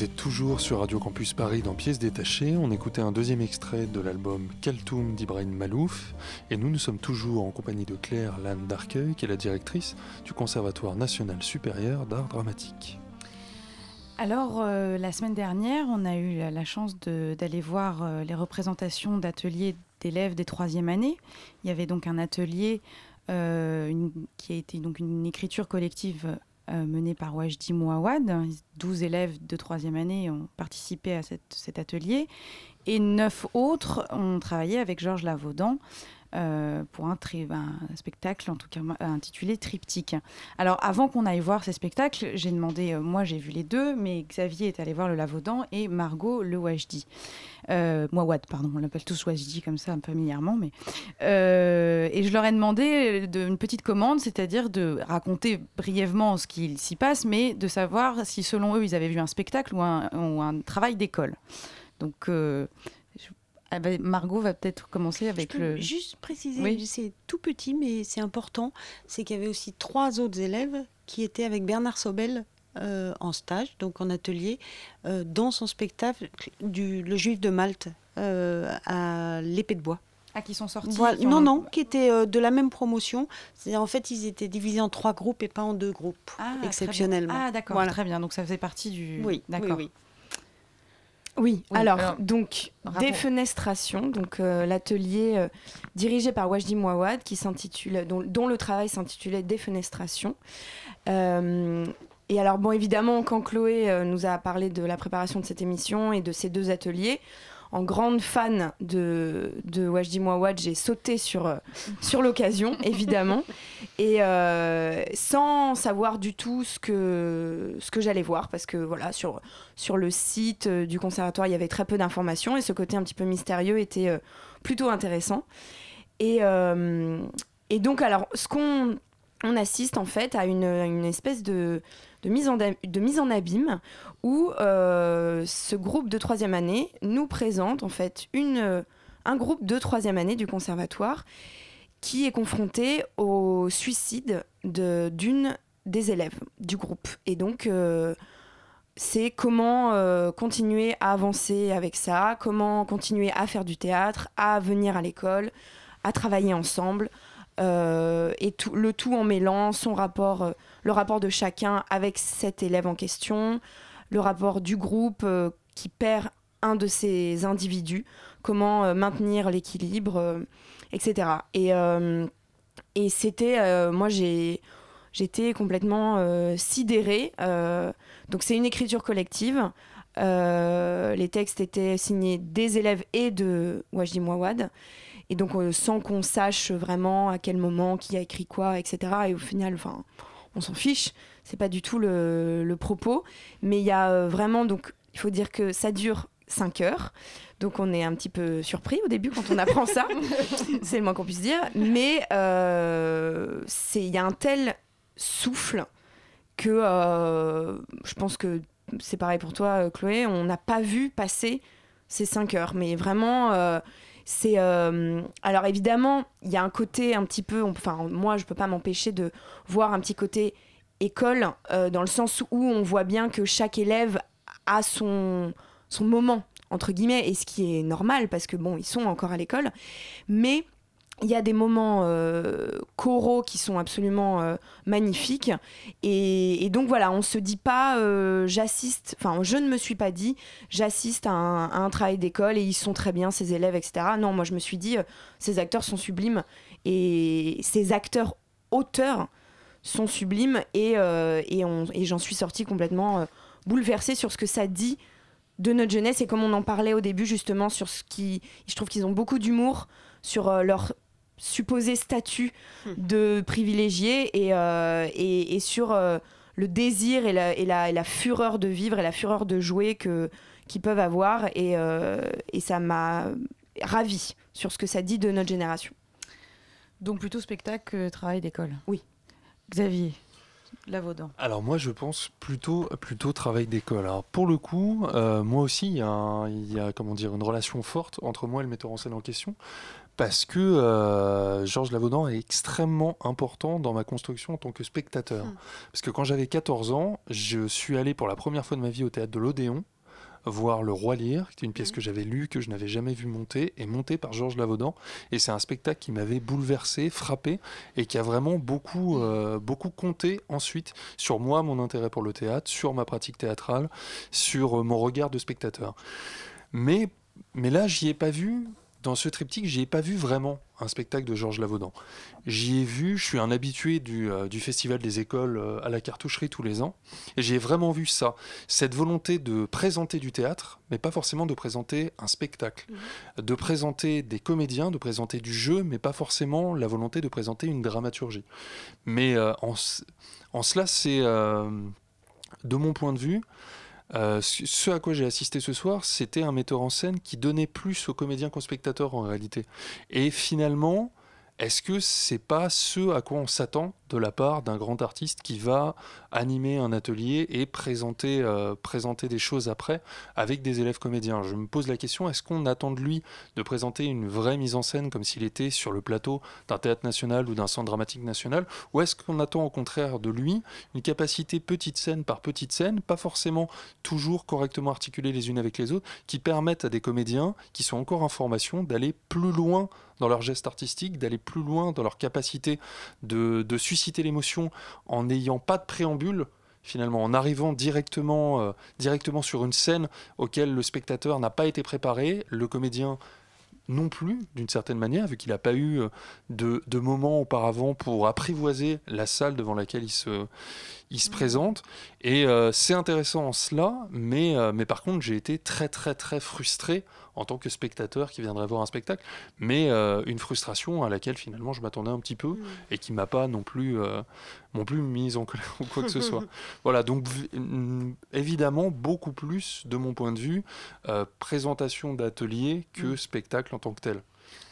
Vous toujours sur Radio Campus Paris dans Pièces détachées. On écoutait un deuxième extrait de l'album Kaltoum d'Ibrahim Malouf. Et nous, nous sommes toujours en compagnie de Claire Lanne d'Arcueil, qui est la directrice du Conservatoire national supérieur d'art dramatique. Alors, euh, la semaine dernière, on a eu la, chance d'aller voir euh, les représentations d'ateliers d'élèves des troisième années. Il y avait donc un atelier euh, qui a été donc une écriture collective menée par Wajdi Mouawad. 12 élèves de troisième année ont participé à cet atelier et neuf autres ont travaillé avec Georges Lavaudan. Euh, pour un, un, spectacle, en tout cas intitulé Triptyque. Alors, avant qu'on aille voir ces spectacles, j'ai demandé, euh, moi j'ai vu les deux, mais Xavier est allé voir le Lavaudan et Margot le Wajdi. Euh, Mouawad, pardon, on l'appelle tous Wajdi comme ça familièrement, mais et je leur ai demandé de, une petite commande, c'est-à-dire de raconter brièvement ce qu'il s'y passe, mais de savoir si selon eux ils avaient vu un spectacle ou un travail d'école. Donc ah bah, Margot va peut-être commencer avec le. Juste préciser, c'est tout petit, mais c'est important. C'est qu'il y avait aussi trois autres élèves qui étaient avec Bernard Sobel euh, en stage, donc en atelier, euh, dans son spectacle du Le Juif de Malte euh, à l'épée de bois. Ah, qui sont sortis Non, non, qui étaient de la même promotion. En fait, ils étaient divisés en trois groupes et pas en deux groupes, ah, exceptionnellement. Ah, d'accord, très bien. Donc ça faisait partie du. Oui, d'accord. Oui, oui. Oui, alors, donc défenestration, donc euh, l'atelier euh, dirigé par Wajdi Mouawad qui s'intitule dont, le travail s'intitulait Défenestration. Euh, et alors bon évidemment quand Chloé nous a parlé de la préparation de cette émission et de ces deux ateliers, en grande fan de, de Wajdi Mouawad, j'ai sauté sur, euh, sur l'occasion, évidemment, et euh, sans savoir du tout ce que, ce que j'allais voir, parce que voilà, sur, sur le site euh, du conservatoire, il y avait très peu d'informations, et ce côté un petit peu mystérieux était plutôt intéressant. Et, et donc, alors, ce qu'on on assiste en fait à une, une espèce de, de, mise en, abîme où euh, ce groupe de troisième année nous présente en fait une, un groupe de troisième année du conservatoire qui est confronté au suicide d'une des élèves du groupe. Et donc, euh, c'est comment euh, continuer à avancer avec ça, comment continuer à faire du théâtre, à venir à l'école, à travailler ensemble, et tout, le tout en mêlant son rapport, le rapport de chacun avec cet élève en question, le rapport du groupe euh, qui perd un de ces individus, comment euh, maintenir l'équilibre, euh, etc. Et, et c'était, moi j'étais complètement sidérée. donc c'est une écriture collective. les textes étaient signés des élèves et de Wajdi Mouawad. Et donc sans qu'on sache vraiment à quel moment, qui a écrit quoi, etc. Et au final, enfin, on s'en fiche c'est pas du tout le, propos. Mais il y a euh, vraiment, donc, il faut dire que ça dure 5 heures. Donc on est un petit peu surpris au début quand on apprend ça. c'est le moins qu'on puisse dire. Mais euh, il y a un tel souffle que euh, je pense que c'est pareil pour toi, Chloé. On n'a pas vu passer ces 5 heures. Mais vraiment, c'est. alors évidemment, il y a un côté un petit peu. Enfin, moi, je peux pas m'empêcher de voir un petit côté école, euh, dans le sens où on voit bien que chaque élève a son, son moment, entre guillemets, et ce qui est normal, parce que bon, ils sont encore à l'école, mais il y a des moments euh, choraux qui sont absolument euh, magnifiques. Et, donc voilà, on se dit pas, j'assiste, enfin, je ne me suis pas dit, j'assiste à, un travail d'école et ils sont très bien, ces élèves, etc. Non, moi je me suis dit, ces acteurs sont sublimes et ces acteurs auteurs sont sublimes et, euh, et, j'en suis sortie complètement euh, bouleversée sur ce que ça dit de notre jeunesse et comme on en parlait au début justement sur ce qui je trouve qu'ils ont beaucoup d'humour sur euh, leur supposé statut hmm. de privilégié et, et, et, sur le désir et la, et, la, et la, fureur de vivre et la fureur de jouer que qu'ils peuvent avoir et, et ça m'a ravi sur ce que ça dit de notre génération. Donc plutôt spectacle que travail d'école. Oui. Xavier Lavaudan. Alors moi je pense plutôt plutôt travail d'école. Alors pour le coup, euh, moi aussi il y, a, comment dire une relation forte entre moi et le metteur en scène en question parce que euh, Georges Lavaudan est extrêmement important dans ma construction en tant que spectateur. Hmm. Parce que quand j'avais 14 ans, je suis allé pour la première fois de ma vie au théâtre de l'Odéon voir Le Roi Lire, qui est une pièce Hmm. que j'avais lue, que je n'avais jamais vue monter, et montée par Georges Lavaudan. Et c'est un spectacle qui m'avait bouleversé, frappé, et qui a vraiment beaucoup, euh, beaucoup compté ensuite sur moi, mon intérêt pour le théâtre, sur ma pratique théâtrale, sur euh, mon regard de spectateur. Mais, mais là, j'y ai pas vu, dans ce triptyque, j'y ai pas vu vraiment un spectacle de Georges Lavaudan. J'y ai vu, je suis un habitué du, euh, du Festival des écoles euh, à la cartoucherie tous les ans, et j'ai vraiment vu ça, cette volonté de présenter du théâtre, mais pas forcément de présenter un spectacle, de présenter des comédiens, de présenter du jeu, mais pas forcément la volonté de présenter une dramaturgie. Mais euh, en, cela, c'est, de mon point de vue, euh, ce ce à quoi j'ai assisté ce soir, c'était un metteur en scène qui donnait plus aux comédiens qu'aux spectateurs en réalité. Et finalement, est-ce que c'est pas ce à quoi on s'attend de la part d'un grand artiste qui va animer un atelier et présenter, euh, présenter des choses après avec des élèves comédiens? Je me pose la question, est-ce qu'on attend de lui de présenter une vraie mise en scène comme s'il était sur le plateau d'un théâtre national ou d'un centre dramatique national? Ou est-ce qu'on attend au contraire de lui une capacité petite scène par petite scène, pas forcément toujours correctement articulées les unes avec les autres, qui permettent à des comédiens qui sont encore en formation d'aller plus loin dans leur geste artistique, d'aller plus loin dans leur capacité de, susciter l'émotion en n'ayant pas de préambule, finalement, en arrivant directement, euh, directement sur une scène auquel le spectateur n'a pas été préparé, le comédien non plus, d'une certaine manière, vu qu'il n'a pas eu euh, de, de moment auparavant pour apprivoiser la salle devant laquelle il se, il se présente. Et euh, c'est intéressant en cela, mais, euh, mais par contre, j'ai été très, très, très frustré en tant que spectateur qui viendrait voir un spectacle, mais euh, une frustration à laquelle finalement je m'attendais un petit peu et qui m'a pas non plus, euh, non plus mise en colère ou quoi que ce soit. Voilà, donc mm, évidemment beaucoup plus de mon point de vue euh, présentation d'atelier que spectacle en tant que tel.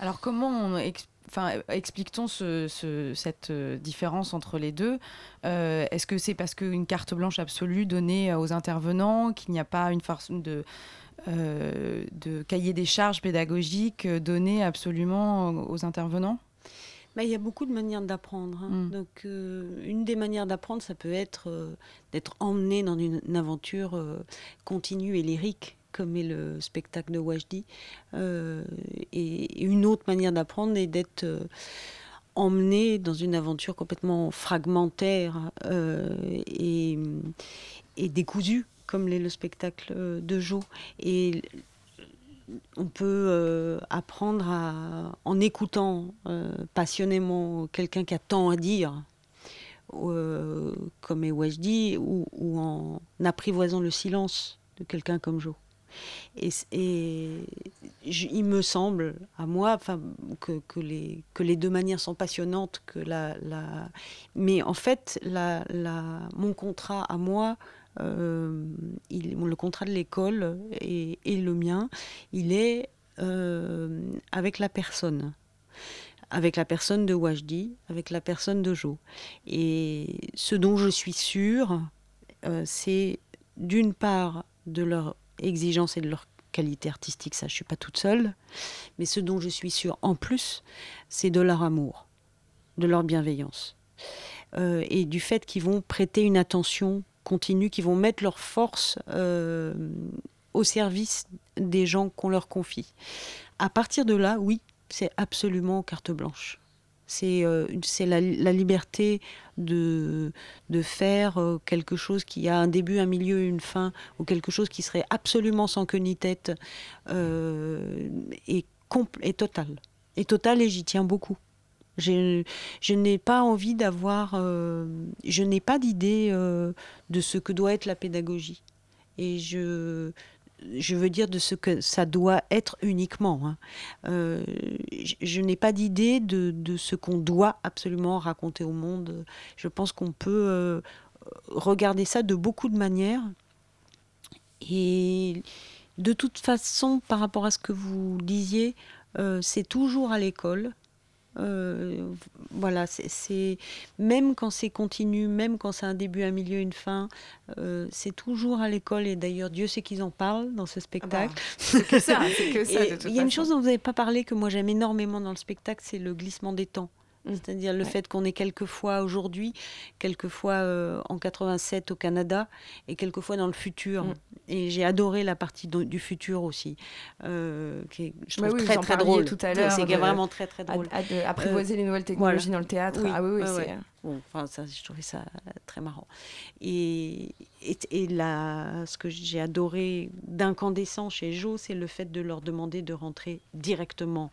Alors comment on ex- enfin, explique-t-on ce- ce- cette euh, différence entre les deux Euh, Est-ce que c'est parce qu'une carte blanche absolue donnée aux intervenants, qu'il n'y a pas une force de, euh, de cahier des charges pédagogiques euh, donné absolument aux intervenants? Bah, il y a beaucoup de manières d'apprendre. hein. Mm. Donc, euh, une des manières d'apprendre, ça peut être euh, d'être emmené dans une, une aventure euh, continue et lyrique, comme est le spectacle de Wajdi. Euh, et, une autre manière d'apprendre est d'être euh, emmené dans une aventure complètement fragmentaire euh, et, décousue, comme l'est le spectacle de Jo. Et on peut apprendre en écoutant passionnément quelqu'un qui a tant à dire, comme est Wajdi, ou, ou en apprivoisant le silence de quelqu'un comme Jo. Et, il me semble, à moi, que, que les, deux manières sont passionnantes, que la, mais en fait, mon contrat à moi, euh, le contrat de l'école et, et le mien, il est euh, avec la personne. Avec la personne de Wajdi, avec la personne de Jo. Et ce dont je suis sûre, euh, c'est d'une part de leur exigence et de leur qualité artistique, ça je suis pas toute seule, mais ce dont je suis sûre en plus, c'est de leur amour, de leur bienveillance. Euh, et du fait qu'ils vont prêter une attention continue, qu'ils vont mettre leur force euh, au service des gens qu'on leur confie. À partir de là, oui, c'est absolument carte blanche. C'est euh, la, liberté de, de faire euh, quelque chose qui a un début, un milieu, une fin, ou quelque chose qui serait absolument sans queue ni tête, euh, et, et total. Et total, et j'y tiens beaucoup. J'ai- Je n'ai pas envie d'avoir, euh, je n'ai pas d'idée de ce que doit être la pédagogie. Et je, je veux dire de ce que ça doit être uniquement. hein. Euh, je n'ai pas d'idée de, de ce qu'on doit absolument raconter au monde. Je pense qu'on peut euh, regarder ça de beaucoup de manières. Et de toute façon, par rapport à ce que vous disiez, euh, c'est toujours à l'école Euh, voilà, c'est même quand c'est continu, même quand c'est un début, un milieu, une fin, euh, c'est toujours à l'école. Et d'ailleurs, Dieu sait qu'ils en parlent dans ce spectacle. Ah bah, c'est que ça, c'est que ça. Il y a une chose dont vous n'avez pas parlé que moi j'aime énormément dans le spectacle, c'est le glissement des temps. Mm. C'est-à-dire le fait qu'on est quelquefois aujourd'hui, quelquefois euh, en 87 au Canada et quelquefois dans le futur. Mm. Et j'ai adoré la partie du futur aussi, euh, qui est, je trouve très très drôle. tout à l'heure. C'est vraiment très très drôle. apprivoiser les nouvelles technologies dans le théâtre. ah oui, oui, c'est... Bon, enfin, ça, je trouvais ça très marrant. Et, et, là, ce que j'ai adoré d'incandescent chez Joe, c'est le fait de leur demander de rentrer directement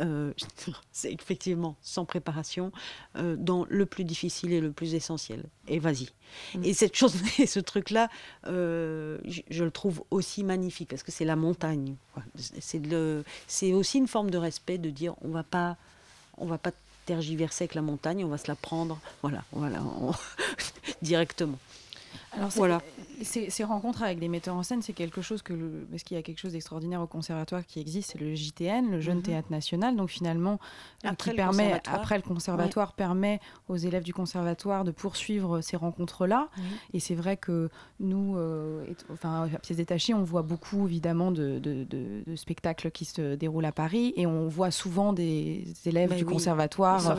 euh, c'est effectivement sans préparation, euh, dans le plus difficile et le plus essentiel. Et vas-y. Mm. Et cette chose, ce truc-là, euh, je, le trouve aussi magnifique parce que c'est la montagne. C'est aussi une forme de respect de dire on va pas, on va pas tergiverser avec la montagne, on va se la prendre, voilà, voilà, directement. Alors voilà. Ces, rencontres avec les metteurs en scène, c'est quelque chose que, parce qu'il y a quelque chose d'extraordinaire au conservatoire qui existe, c'est le JTN, le Jeune mhm. Théâtre National. Donc finalement, euh, après qui permet, après le conservatoire, permet aux élèves du conservatoire de poursuivre ces rencontres-là. Et c'est vrai que nous, euh, enfin, à pièces détachées, on voit beaucoup évidemment de, de, spectacles qui se déroulent à Paris, et on voit souvent des élèves du conservatoire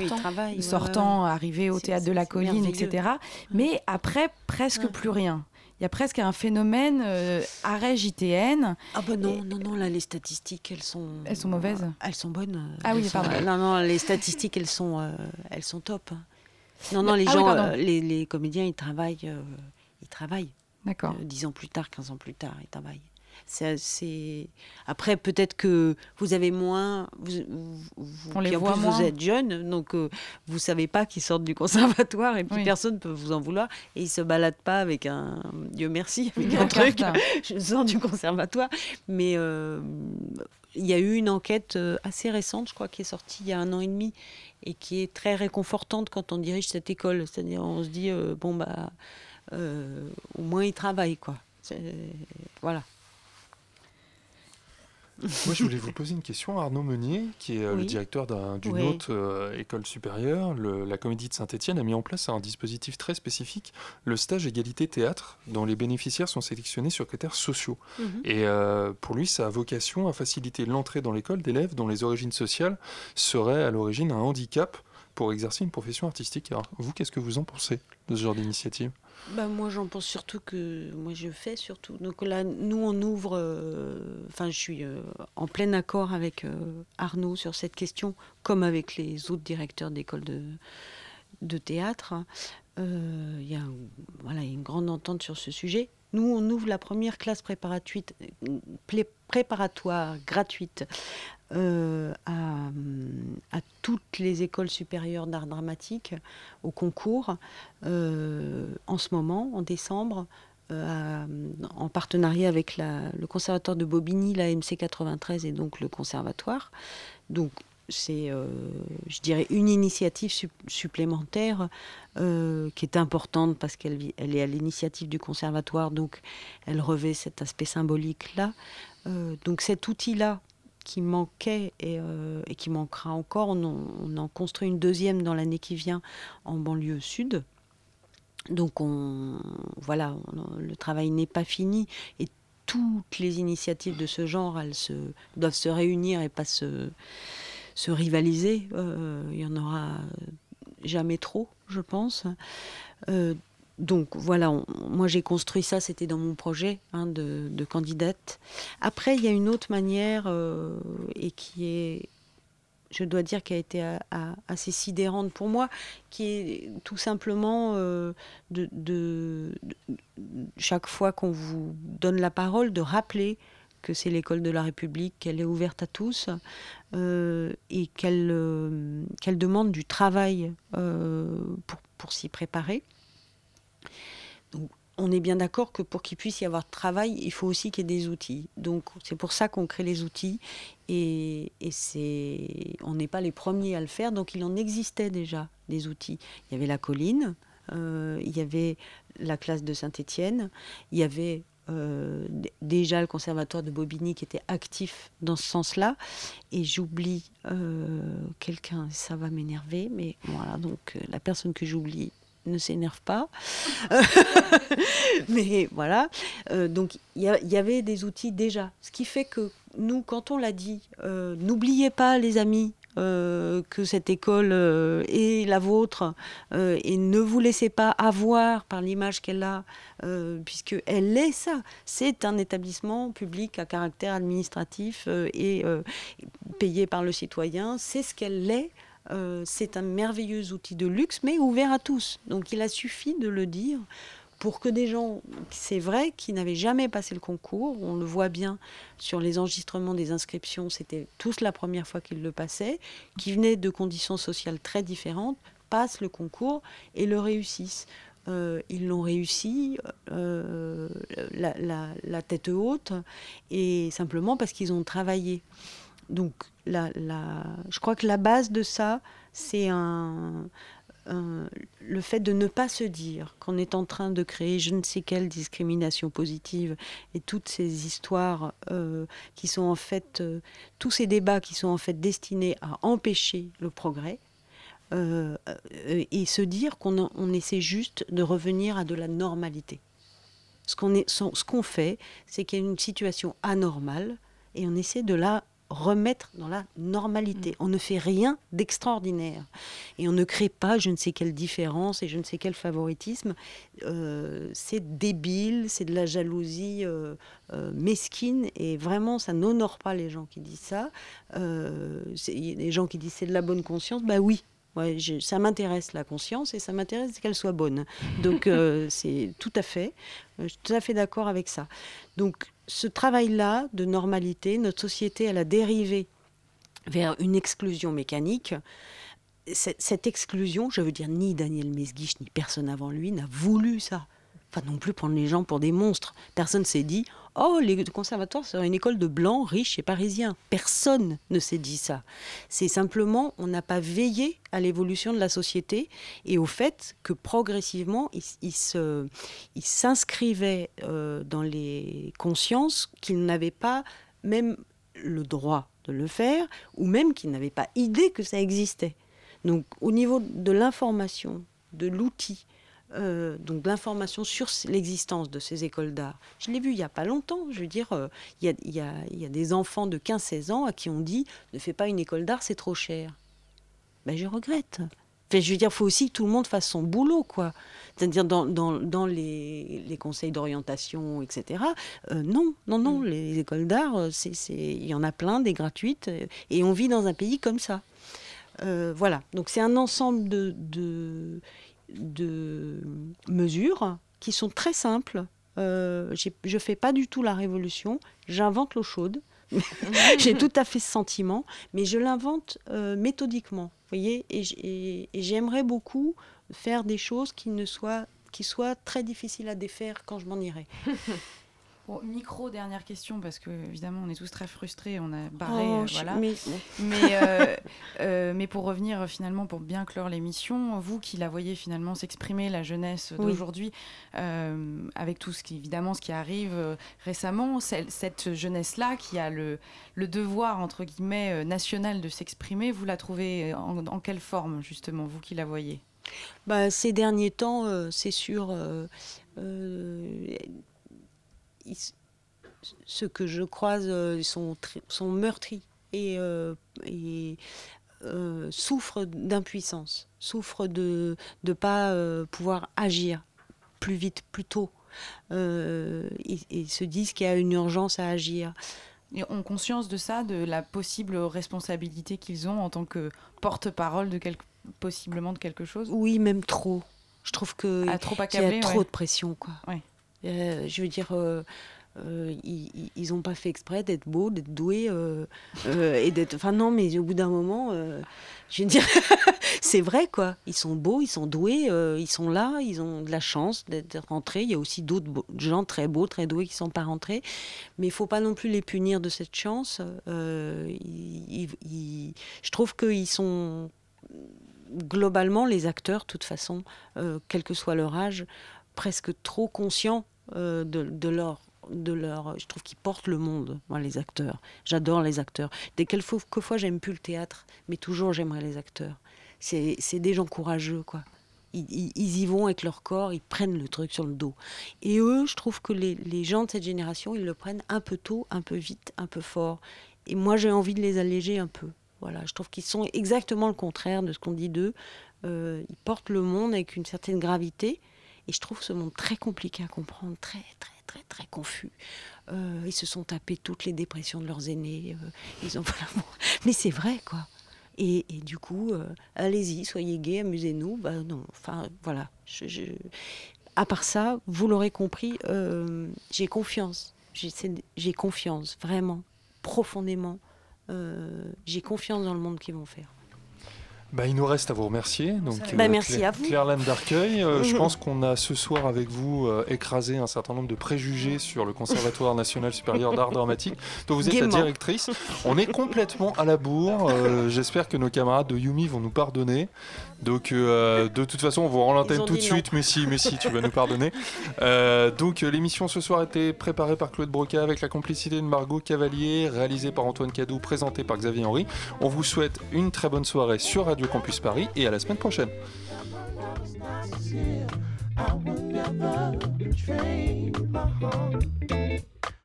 sortant, arriver au théâtre de la Colline, etc. Mais après, presque plus rien. Il y a presque un phénomène euh, arrêt JTN. Ah bah non, non, non, là les statistiques, elles sont... Elles sont mauvaises Elles sont bonnes. Ah oui, pardon. non, non, les statistiques, elles sont, euh, elles sont top. Non, non, les ah gens, euh, les, les, comédiens, ils travaillent. ils travaillent. D'accord. Dix ans plus tard, 15 ans plus tard, ils travaillent. C'est après peut-être que vous avez moins, vous, On les voit plus, moins. vous êtes jeune, donc euh, vous savez pas qu'ils sortent du conservatoire et puis personne peut vous en vouloir et ils se baladent pas avec un Dieu merci avec un truc. Je sors du conservatoire, mais euh, il y a eu une enquête euh, assez récente, je crois, qui est sortie il y a un an et demi et qui est très réconfortante quand on dirige cette école. C'est-à-dire, on se dit bon bah au moins ils travaillent quoi. Voilà. Moi, je voulais vous poser une question. Arnaud Meunier, qui est euh, le directeur d'une autre euh, école supérieure, la Comédie de Saint-Etienne, a mis en place un dispositif très spécifique, le stage égalité théâtre, dont les bénéficiaires sont sélectionnés sur critères sociaux. Mhm. Et euh, pour lui, ça a vocation à faciliter l'entrée dans l'école d'élèves dont les origines sociales seraient à l'origine un handicap pour exercer une profession artistique. Alors, vous, qu'est-ce que vous en pensez de ce genre d'initiative? Bah, moi, j'en pense surtout que moi, je fais surtout. Donc là, nous, on ouvre. Euh, enfin, je suis euh, en plein accord avec euh, Arnaud sur cette question, comme avec les autres directeurs d'écoles de, de théâtre. Il y a une grande entente sur ce sujet. Nous, on ouvre la première classe préparatoire gratuite euh, à, toutes les écoles supérieures d'art dramatique au concours euh, en ce moment, en décembre, euh, en partenariat avec le conservatoire de Bobigny, la MC 93 et donc le conservatoire. Donc c'est, je dirais, une initiative supplémentaire qui est importante parce qu'elle elle est à l'initiative du conservatoire, donc elle revêt cet aspect symbolique-là. donc cet outil-là, qui manquait euh, et, qui manquera encore. On en, construit une deuxième dans l'année qui vient en banlieue sud. Donc on, voilà, le travail n'est pas fini et toutes les initiatives de ce genre, elles doivent se réunir et pas se, se rivaliser. Euh, il y en aura jamais trop, je pense. Euh, donc voilà, moi j'ai construit ça, c'était dans mon projet hein, de, candidate. Après, il y a une autre manière euh, et qui est, je dois dire, qui a été assez sidérante pour moi, qui est tout simplement euh, de, chaque fois qu'on vous donne la parole, de rappeler que c'est l'école de la République, qu'elle est ouverte à tous euh, et qu'elle demande du travail pour s'y préparer. Donc, on est bien d'accord que pour qu'il puisse y avoir de travail, il faut aussi qu'il y ait des outils. Donc c'est pour ça qu'on crée les outils et, c'est, on n'est pas les premiers à le faire. Donc il en existait déjà des outils. Il y avait la colline, euh, il y avait la classe de Saint-Étienne, il y avait euh, déjà le conservatoire de Bobigny qui était actif dans ce sens-là. Et j'oublie euh, quelqu'un, ça va m'énerver, mais voilà, donc la personne que j'oublie ne s'énerve pas. mais voilà, donc il y, avait des outils déjà. Ce qui fait que nous, quand on l'a dit, n'oubliez pas les amis, euh, que cette école euh, est la vôtre euh, et ne vous laissez pas avoir par l'image qu'elle a, puisqu'elle est ça. C'est un établissement public à caractère administratif et payé par le citoyen. C'est ce qu'elle est. c'est un merveilleux outil de luxe, mais ouvert à tous. Donc il a suffi de le dire pour que des gens, c'est vrai, qui n'avaient jamais passé le concours, on le voit bien sur les enregistrements des inscriptions, c'était tous la première fois qu'ils le passaient, qui venaient de conditions sociales très différentes, passent le concours et le réussissent. Euh, ils l'ont réussi euh, la, tête haute et simplement parce qu'ils ont travaillé. Donc je crois que la base de ça, c'est un, euh, le fait de ne pas se dire qu'on est en train de créer je ne sais quelle discrimination positive et toutes ces histoires euh, qui sont en fait, euh, tous ces débats qui sont en fait destinés à empêcher le progrès, et se dire qu'on on essaie juste de revenir à de la normalité. Ce qu'on ce fait, c'est qu'il y a une situation anormale et on essaie de la remettre dans la normalité. Mm. On ne fait rien d'extraordinaire. Et on ne crée pas je ne sais quelle différence et je ne sais quel favoritisme. Euh, c'est débile, c'est de la jalousie euh, euh, mesquine. Et vraiment, ça n'honore pas les gens qui disent ça. les gens qui disent c'est de la bonne conscience. Bah oui, Ouais, ça m'intéresse la conscience et ça m'intéresse qu'elle soit bonne. Donc c'est tout à fait, je suis tout à fait d'accord avec ça. Donc ce travail-là de normalité, notre société, elle a dérivé vers une exclusion mécanique. Cette, exclusion, je veux dire, ni Daniel Mesguich, ni personne avant lui n'a voulu ça. Enfin, non plus prendre les gens pour des monstres. Personne s'est dit Oh, les conservatoires seraient une école de blancs, riches et parisiens. Personne ne s'est dit ça. C'est simplement, on n'a pas veillé à l'évolution de la société et au fait que progressivement, il, s'inscrivait euh, dans les consciences qu'ils n'avaient pas même le droit de le faire ou même qu'ils n'avaient pas idée que ça existait. Donc, au niveau de l'information, de l'outil, euh, donc l'information sur l'existence de ces écoles d'art. Je l'ai vu il n'y a pas longtemps. Je veux dire, euh, il y, a, des enfants de 15-16 ans à qui on dit ne fais pas une école d'art, c'est trop cher. Ben, je regrette. Enfin, je veux dire, il faut aussi que tout le monde fasse son boulot, quoi. C'est-à-dire dans, dans, les, conseils d'orientation, etc. Euh, non, non, non, mm. les écoles d'art, il y en a plein, des gratuites, et on vit dans un pays comme ça. voilà, donc c'est un ensemble de, de mesures qui sont très simples. Euh, je fais pas du tout la révolution, j'invente l'eau chaude. J'ai tout à fait ce sentiment, mais je l'invente euh, méthodiquement. voyez Et j'aimerais beaucoup faire des choses qui, ne soient, qui soient très difficiles à défaire quand je m'en irai. micro dernière question parce que évidemment on est tous très frustrés, on a barré, oh, euh, voilà. Mais, euh, euh, mais, pour revenir finalement pour bien clore l'émission, vous qui la voyez finalement s'exprimer la jeunesse d'aujourd'hui avec tout ce qui évidemment ce qui arrive récemment, cette jeunesse là qui a le, le devoir entre guillemets national de s'exprimer, vous la trouvez en, quelle forme justement vous qui la voyez? Bah, ces derniers temps, c'est sûr ceux que je croise euh, sont, sont meurtris et, euh, euh, souffrent d'impuissance, souffrent de ne pas pouvoir agir plus vite, plus tôt. et, se disent qu'il y a une urgence à agir. Et ont conscience de ça, de la possible responsabilité qu'ils ont en tant que porte-parole de quelque, possiblement de quelque chose? Oui, même trop. Je trouve que ah, trop qu'il y a trop de pression, quoi. Ouais. Euh, je veux dire, euh, euh, ils n'ont pas fait exprès d'être beaux, d'être doués et d'être. Enfin, non, mais au bout d'un moment, je veux dire, c'est vrai, quoi. Ils sont beaux, ils sont doués, ils sont là, ils ont de la chance d'être rentrés. Il y a aussi d'autres gens très beaux, très doués qui ne sont pas rentrés. Mais il faut pas non plus les punir de cette chance. je trouve qu'ils sont globalement, les acteurs, de toute façon, quel que soit leur âge, presque trop conscients euh, de, leur de leur. Je trouve qu'ils portent le monde, moi, les acteurs. J'adore les acteurs. Dès quelques fois, j'aime plus le théâtre, mais toujours j'aimerais les acteurs. C'est des gens courageux, quoi. Ils, y vont avec leur corps, ils prennent le truc sur le dos. Et eux, je trouve que les, les gens de cette génération, ils le prennent un peu tôt, un peu vite, un peu fort. Et moi, j'ai envie de les alléger un peu. Voilà, je trouve qu'ils sont exactement le contraire de ce qu'on dit d'eux. Euh, ils portent le monde avec une certaine gravité. Et je trouve ce monde très compliqué à comprendre, très, très, très, très confus. Euh, ils se sont tapés toutes les dépressions de leurs aînés. Euh, ils ont Mais c'est vrai, quoi. Et, du coup, allez-y, soyez gays, amusez-nous. Bah non, enfin, voilà. À part ça, vous l'aurez compris, j'ai confiance. J'ai confiance, vraiment, profondément. j'ai confiance dans le monde qu'ils vont faire. Bah, il nous reste à vous remercier. Donc, bah, merci Claire, à vous. Claire d'Arcueil, euh, je pense qu'on a ce soir avec vous euh, écrasé un certain nombre de préjugés sur le Conservatoire national supérieur d'art dramatique, dont vous êtes la directrice. On est complètement à la bourre. Euh, j'espère que nos camarades de Yumi vont nous pardonner. Donc, de toute façon, on vous rend l'antenne tout de suite. Mais si, mais si, tu vas nous pardonner. donc, l'émission ce soir était préparée par Claude Broca avec la complicité de Margot Cavalier, réalisée par Antoine Cadou, présentée par Xavier Henry. On vous souhaite une très bonne soirée sur Radio Campus Paris et à la semaine prochaine.